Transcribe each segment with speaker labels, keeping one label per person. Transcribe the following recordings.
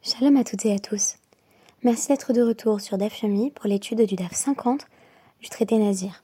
Speaker 1: Shalom à toutes et à tous. Merci d'être de retour sur DAF Yomi pour l'étude du DAF 50 du traité Nazir.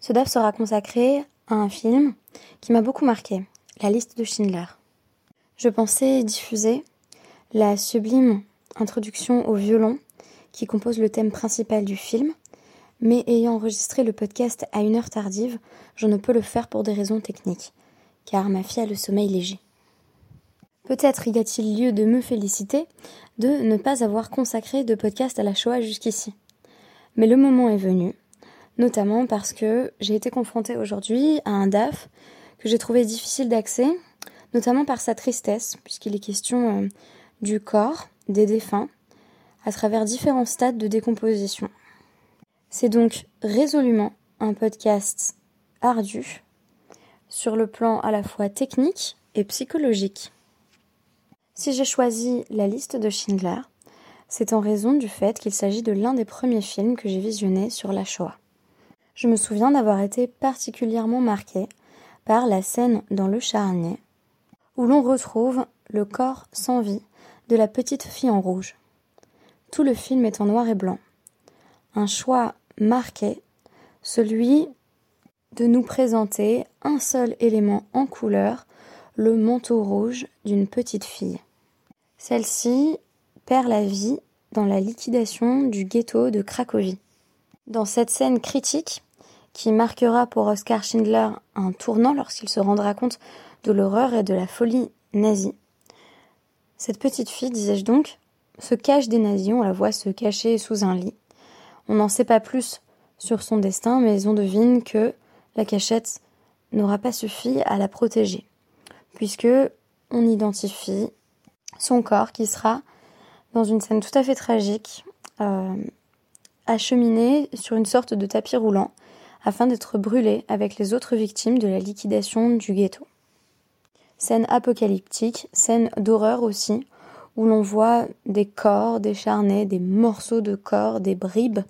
Speaker 1: Ce DAF sera consacré à un film qui m'a beaucoup marqué, La liste de Schindler. Je pensais diffuser la sublime introduction au violon qui compose le thème principal du film, mais ayant enregistré le podcast à une heure tardive, je ne peux le faire pour des raisons techniques, car ma fille a le sommeil léger. Peut-être y a-t-il lieu de me féliciter de ne pas avoir consacré de podcast à la Shoah jusqu'ici. Mais le moment est venu, notamment parce que j'ai été confrontée aujourd'hui à un DAF que j'ai trouvé difficile d'accès, notamment par sa tristesse, puisqu'il est question euh, du corps des défunts à travers différents stades de décomposition. C'est donc résolument un podcast ardu sur le plan à la fois technique et psychologique. Si j'ai choisi la liste de Schindler, c'est en raison du fait qu'il s'agit de l'un des premiers films que j'ai visionné sur la Shoah. Je me souviens d'avoir été particulièrement marqué par la scène dans le charnier où l'on retrouve le corps sans vie de la petite fille en rouge. Tout le film est en noir et blanc. Un choix marqué, celui de nous présenter un seul élément en couleur le manteau rouge d'une petite fille. Celle-ci perd la vie dans la liquidation du ghetto de Cracovie. Dans cette scène critique, qui marquera pour Oscar Schindler un tournant lorsqu'il se rendra compte de l'horreur et de la folie nazie, cette petite fille, disais-je donc, se cache des nazis, on la voit se cacher sous un lit. On n'en sait pas plus sur son destin, mais on devine que la cachette n'aura pas suffi à la protéger puisque on identifie son corps qui sera dans une scène tout à fait tragique, euh, acheminé sur une sorte de tapis roulant afin d'être brûlé avec les autres victimes de la liquidation du ghetto. Scène apocalyptique, scène d'horreur aussi, où l'on voit des corps décharnés, des morceaux de corps, des bribes.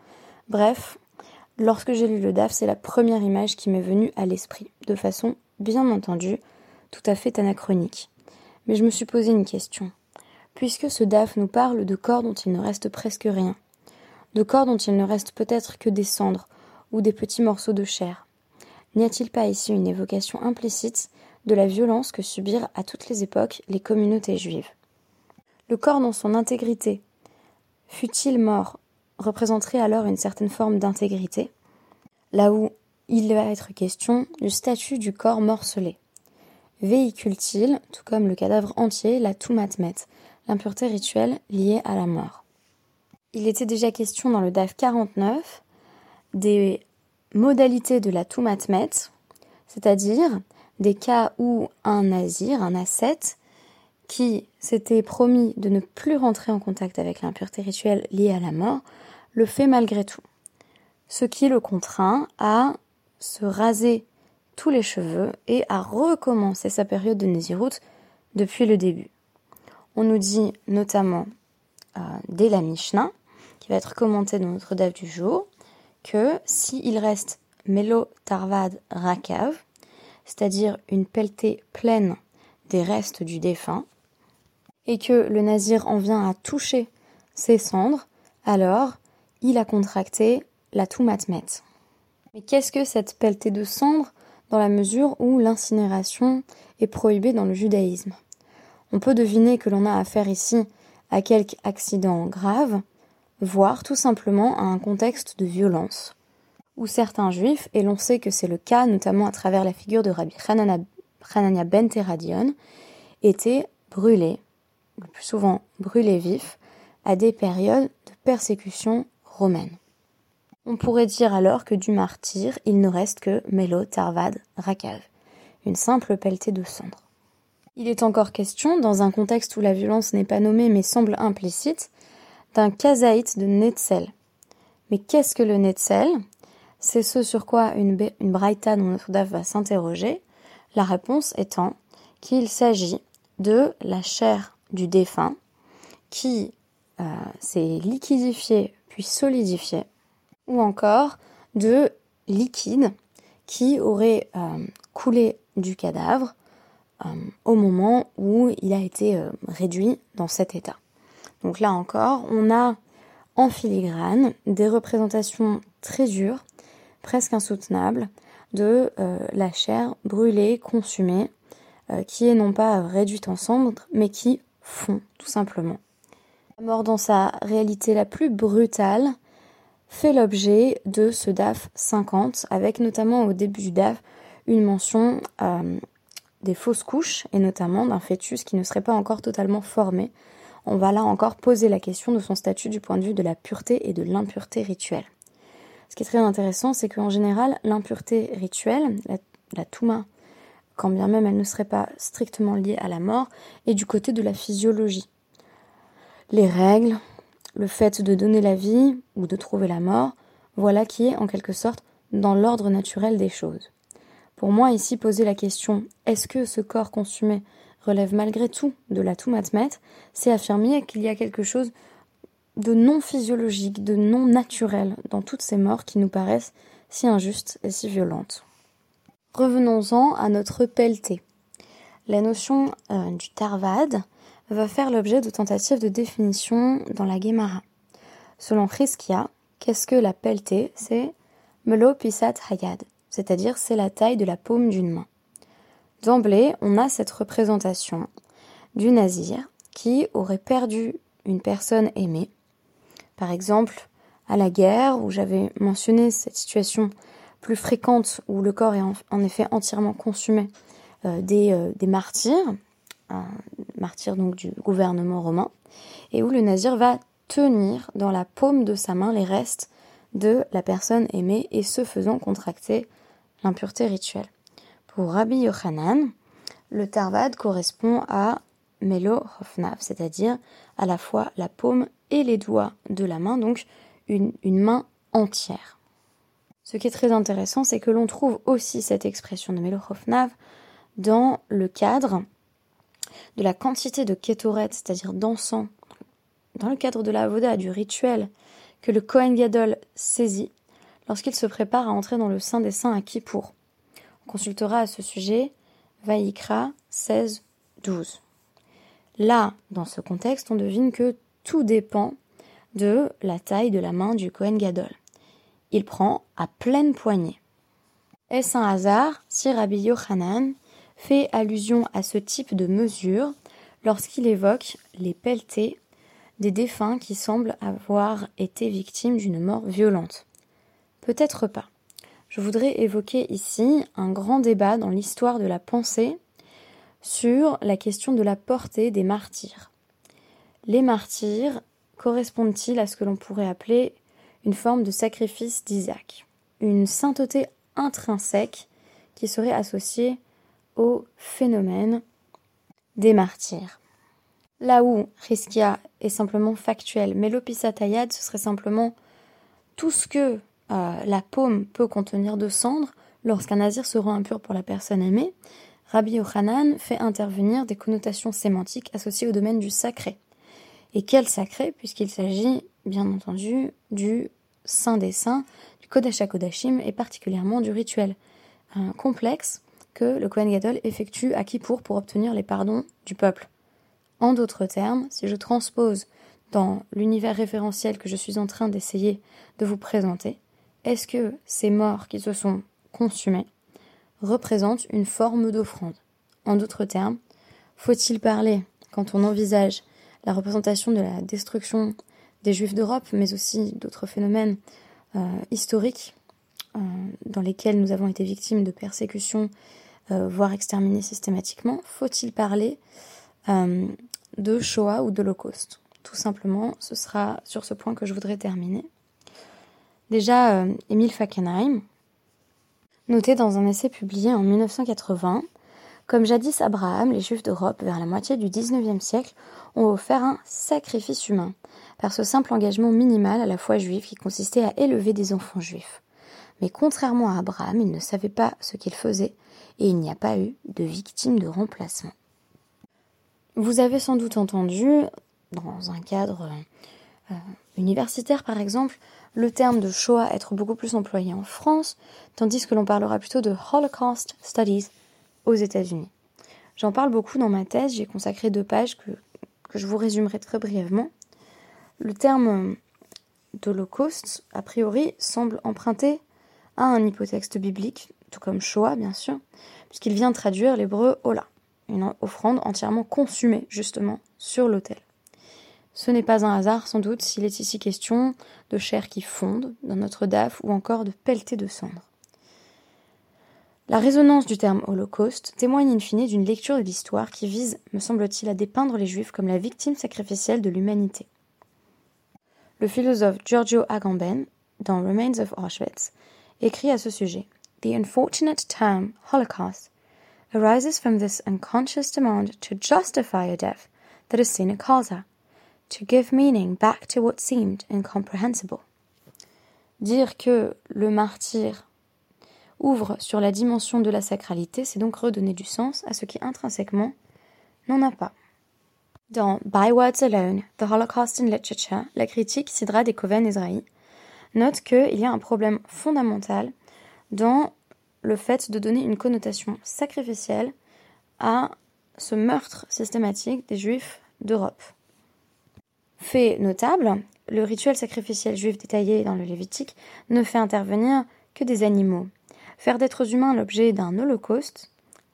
Speaker 1: Bref, lorsque j'ai lu le DAF, c'est la première image qui m'est venue à l'esprit, de façon bien entendue tout à fait anachronique. Mais je me suis posé une question. Puisque ce DAF nous parle de corps dont il ne reste presque rien, de corps dont il ne reste peut-être que des cendres ou des petits morceaux de chair, n'y a-t-il pas ici une évocation implicite de la violence que subirent à toutes les époques les communautés juives? Le corps dans son intégrité, fut-il mort, représenterait alors une certaine forme d'intégrité, là où il va être question du statut du corps morcelé véhicule-t-il, tout comme le cadavre entier, la Tumatmet, l'impureté rituelle liée à la mort. Il était déjà question dans le DAF 49 des modalités de la Tumatmet, c'est-à-dire des cas où un nazir, un ascète, qui s'était promis de ne plus rentrer en contact avec l'impureté rituelle liée à la mort, le fait malgré tout. Ce qui le contraint à se raser tous les cheveux et à recommencer sa période de Nézirut depuis le début. On nous dit notamment euh, dès la Mishnah, qui va être commentée dans notre date du jour, que s'il reste Melo Tarvad Rakav, c'est-à-dire une pelletée pleine des restes du défunt, et que le nazir en vient à toucher ses cendres, alors il a contracté la Toumatmet. Mais qu'est-ce que cette pelletée de cendres? Dans la mesure où l'incinération est prohibée dans le judaïsme. On peut deviner que l'on a affaire ici à quelque accident grave, voire tout simplement à un contexte de violence, où certains juifs, et l'on sait que c'est le cas notamment à travers la figure de Rabbi Hanania ben Teradion, étaient brûlés, le plus souvent brûlés vifs, à des périodes de persécution romaine. On pourrait dire alors que du martyr, il ne reste que Melo Tarvad Rakav, une simple pelletée de cendres. Il est encore question, dans un contexte où la violence n'est pas nommée mais semble implicite, d'un kazaït de Netzel. Mais qu'est-ce que le Netzel? C'est ce sur quoi une, une braïta dont notre va s'interroger, la réponse étant qu'il s'agit de la chair du défunt qui euh, s'est liquidifiée puis solidifiée ou encore de liquide qui aurait euh, coulé du cadavre euh, au moment où il a été euh, réduit dans cet état. Donc là encore, on a en filigrane des représentations très dures, presque insoutenables, de la chair brûlée, consumée, qui est non pas réduite en cendres, mais qui fond, tout simplement. La mort dans sa réalité la plus brutale fait l'objet de ce DAF 50, avec notamment au début du DAF une mention euh, des fausses couches, et notamment d'un fœtus qui ne serait pas encore totalement formé. On va là encore poser la question de son statut du point de vue de la pureté et de l'impureté rituelle. Ce qui est très intéressant, c'est qu'en général, l'impureté rituelle, la, la touma, quand bien même elle ne serait pas strictement liée à la mort, est du côté de la physiologie. Les règles, le fait de donner la vie ou de trouver la mort, voilà qui est en quelque sorte dans l'ordre naturel des choses. Pour moi, ici, poser la question est-ce que ce corps consumé relève malgré tout de la Toumatmet, c'est affirmer qu'il y a quelque chose de non physiologique, de non naturel dans toutes ces morts qui nous paraissent si injustes et si violentes. Revenons-en à notre pelleté. La notion euh, du tarvad va faire l'objet de tentatives de définition dans la Gemara. Selon Chriskia, qu'est-ce que la pelleté C'est melo pisat hayad, c'est-à-dire c'est la taille de la paume d'une main. D'emblée, on a cette représentation du nazir qui aurait perdu une personne aimée par exemple, à la guerre, où j'avais mentionné cette situation plus fréquente où le corps est en, effet entièrement consumé euh, euh, des, martyrs, martyrs donc du gouvernement romain, et où le nazir va tenir dans la paume de sa main les restes de la personne aimée et ce faisant contracter l'impureté rituelle. Pour Rabbi Yochanan, le tarvad correspond à Melo Hofnav, c'est-à-dire à la fois la paume et les doigts de la main, donc une, main entière. Ce qui est très intéressant, c'est que l'on trouve aussi cette expression de Melo Hofnav dans le cadre de la quantité de kétoret, c'est-à-dire d'encens, dans le cadre de la voda, du rituel que le Kohen Gadol saisit lorsqu'il se prépare à entrer dans le Saint des Saints à Kippour. On consultera à ce sujet Vaïkra 16, 12. Là, dans ce contexte, on devine que tout dépend de la taille de la main du Kohen Gadol. Il prend à pleine poignée. Est-ce un hasard si Rabbi fait allusion à ce type de mesure lorsqu'il évoque les pelletés des défunts qui semblent avoir été victimes d'une mort violente Peut-être pas. Je voudrais évoquer ici un grand débat dans l'histoire de la pensée sur la question de la portée des martyrs. Les martyrs correspondent-ils à ce que l'on pourrait appeler une forme de sacrifice d'Isaac, une sainteté intrinsèque qui serait associée au phénomène des martyrs. Là où Riskia est simplement factuel, mais l'opisatayad, ce serait simplement tout ce que euh, la paume peut contenir de cendres lorsqu'un nazir se rend impur pour la personne aimée, Rabbi Yochanan fait intervenir des connotations sémantiques associées au domaine du sacré. Et quel sacré, puisqu'il s'agit, bien entendu, du Saint des Saints, du Kodesh HaKodashim, et particulièrement du rituel complexe que le Kohen Gadol effectue à Kippour pour obtenir les pardons du peuple. En d'autres termes, si je transpose dans l'univers référentiel que je suis en train d'essayer de vous présenter, est-ce que ces morts qui se sont consumés représentent une forme d'offrande? En d'autres termes, faut-il parler, quand on envisage la représentation de la destruction des Juifs d'Europe, mais aussi d'autres phénomènes euh, historiques euh, dans lesquels nous avons été victimes de persécutions, voire exterminés systématiquement, faut-il parler de Shoah ou d'Holocauste Tout simplement, ce sera sur ce point que je voudrais terminer. Déjà, Émile Fackenheim, noté dans un essai publié en 1980, comme jadis Abraham, les Juifs d'Europe, vers la moitié du XIXe siècle, ont offert un sacrifice humain, par ce simple engagement minimal à la foi juive qui consistait à élever des enfants juifs. Mais contrairement à Abraham, il ne savait pas ce qu'il faisait, et il n'y a pas eu de victime de remplacement. Vous avez sans doute entendu, dans un cadre euh, universitaire par exemple, le terme de Shoah être beaucoup plus employé en France, tandis que l'on parlera plutôt de Holocaust Studies aux États-Unis. J'en parle beaucoup dans ma thèse, j'ai consacré deux pages que, je vous résumerai très brièvement. Le terme d'Holocauste, a priori, semble emprunté à un hypotexte biblique, tout comme Shoah, bien sûr, puisqu'il vient traduire l'hébreu Ola, une offrande entièrement consumée, justement, sur l'autel. Ce n'est pas un hasard, sans doute, s'il est ici question de chair qui fonde dans notre daf ou encore de pelleté de cendres. La résonance du terme holocauste témoigne in fine d'une lecture de l'histoire qui vise, me semble-t-il, à dépeindre les juifs comme la victime sacrificielle de l'humanité. Le philosophe Giorgio Agamben, dans Remains of Auschwitz, écrit à ce sujet The unfortunate term Holocaust arises from this unconscious demand to justify a death that is sine causa, to give meaning back to what seemed incomprehensible. Dire que le martyr ouvre sur la dimension de la sacralité, c'est donc redonner du sens à ce qui intrinsèquement n'en a pas. Dans By Words Alone, The Holocaust in Literature, la critique des Coven Ezrahi note qu'il y a un problème fondamental dans le fait de donner une connotation sacrificielle à ce meurtre systématique des Juifs d'Europe. Fait notable, le rituel sacrificiel juif détaillé dans le Lévitique ne fait intervenir que des animaux. Faire d'êtres humains l'objet d'un holocauste,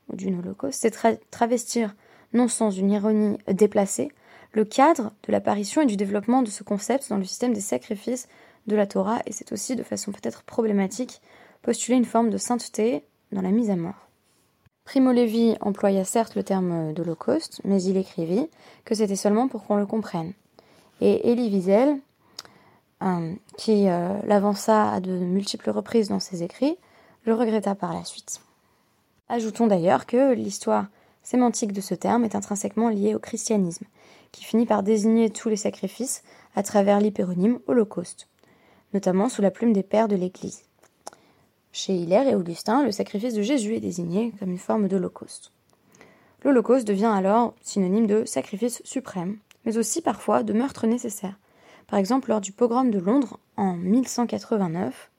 Speaker 1: ou d'une holocauste, c'est travestir, non sans une ironie déplacée, le cadre de l'apparition et du développement de ce concept dans le système des sacrifices de la Torah, et c'est aussi, de façon peut-être problématique, postuler une forme de sainteté dans la mise à mort. Primo Levi employa certes le terme d'holocauste, mais il écrivit que c'était seulement pour qu'on le comprenne. Et Elie Wiesel, euh, qui euh, l'avança à de multiples reprises dans ses écrits, le regretta par la suite. Ajoutons d'ailleurs que l'histoire sémantique de ce terme est intrinsèquement liée au christianisme, qui finit par désigner tous les sacrifices à travers l'hypéronyme Holocauste, notamment sous la plume des pères de l'Église. Chez Hilaire et Augustin, le sacrifice de Jésus est désigné comme une forme d'Holocauste. L'Holocauste devient alors synonyme de sacrifice suprême, mais aussi parfois de meurtre nécessaire. Par exemple, lors du pogrom de Londres en 1189,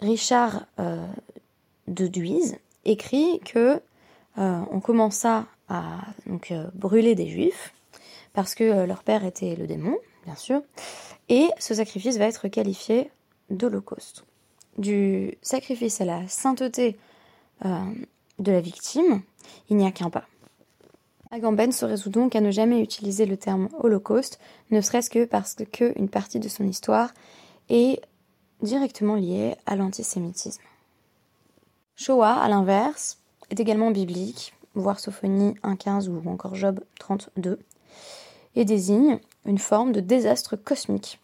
Speaker 1: Richard euh, de Duise écrit que euh, on commença à euh, brûler des juifs parce que leur père était le démon, bien sûr, et ce sacrifice va être qualifié d'holocauste. Du sacrifice à la sainteté de la victime, il n'y a qu'un pas. Agamben se résout donc à ne jamais utiliser le terme holocauste, ne serait-ce que parce qu'une partie de son histoire est directement lié à l'antisémitisme. Shoah, à l'inverse, est également biblique, voire Sophonie 1.15 ou encore Job 32, et désigne une forme de désastre cosmique,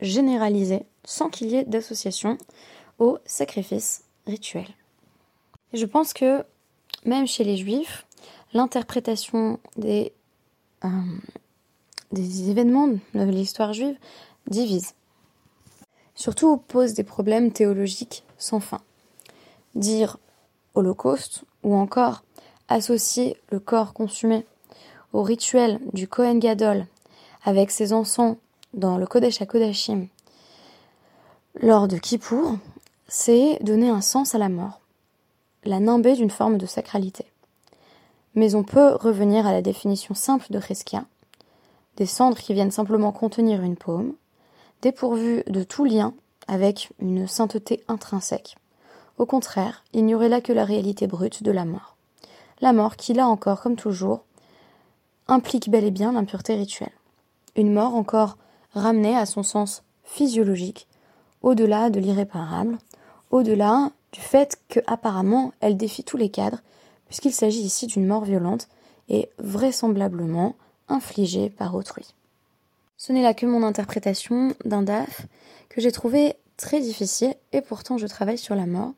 Speaker 1: généralisé sans qu'il y ait d'association au sacrifice rituel. Je pense que même chez les juifs, l'interprétation des, euh, des événements de l'histoire juive divise surtout pose des problèmes théologiques sans fin. Dire holocauste ou encore associer le corps consumé au rituel du Kohen Gadol avec ses encens dans le Kodesh HaKodashim lors de Kippour, c'est donner un sens à la mort, la nimbée d'une forme de sacralité. Mais on peut revenir à la définition simple de Cheskia, des cendres qui viennent simplement contenir une paume, dépourvu de tout lien avec une sainteté intrinsèque. Au contraire, il n'y aurait là que la réalité brute de la mort. La mort qui, là encore, comme toujours, implique bel et bien l'impureté rituelle. Une mort encore ramenée à son sens physiologique, au-delà de l'irréparable, au-delà du fait que apparemment elle défie tous les cadres, puisqu'il s'agit ici d'une mort violente et vraisemblablement infligée par autrui. Ce n'est là que mon interprétation d'un DAF que j'ai trouvé très difficile et pourtant je travaille sur la mort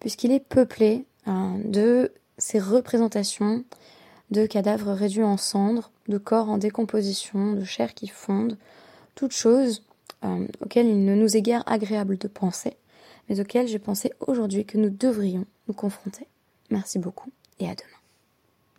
Speaker 1: puisqu'il est peuplé hein, de ces représentations de cadavres réduits en cendres, de corps en décomposition, de chair qui fonde, toutes choses euh, auxquelles il ne nous est guère agréable de penser, mais auxquelles j'ai pensé aujourd'hui que nous devrions nous confronter. Merci beaucoup et à demain.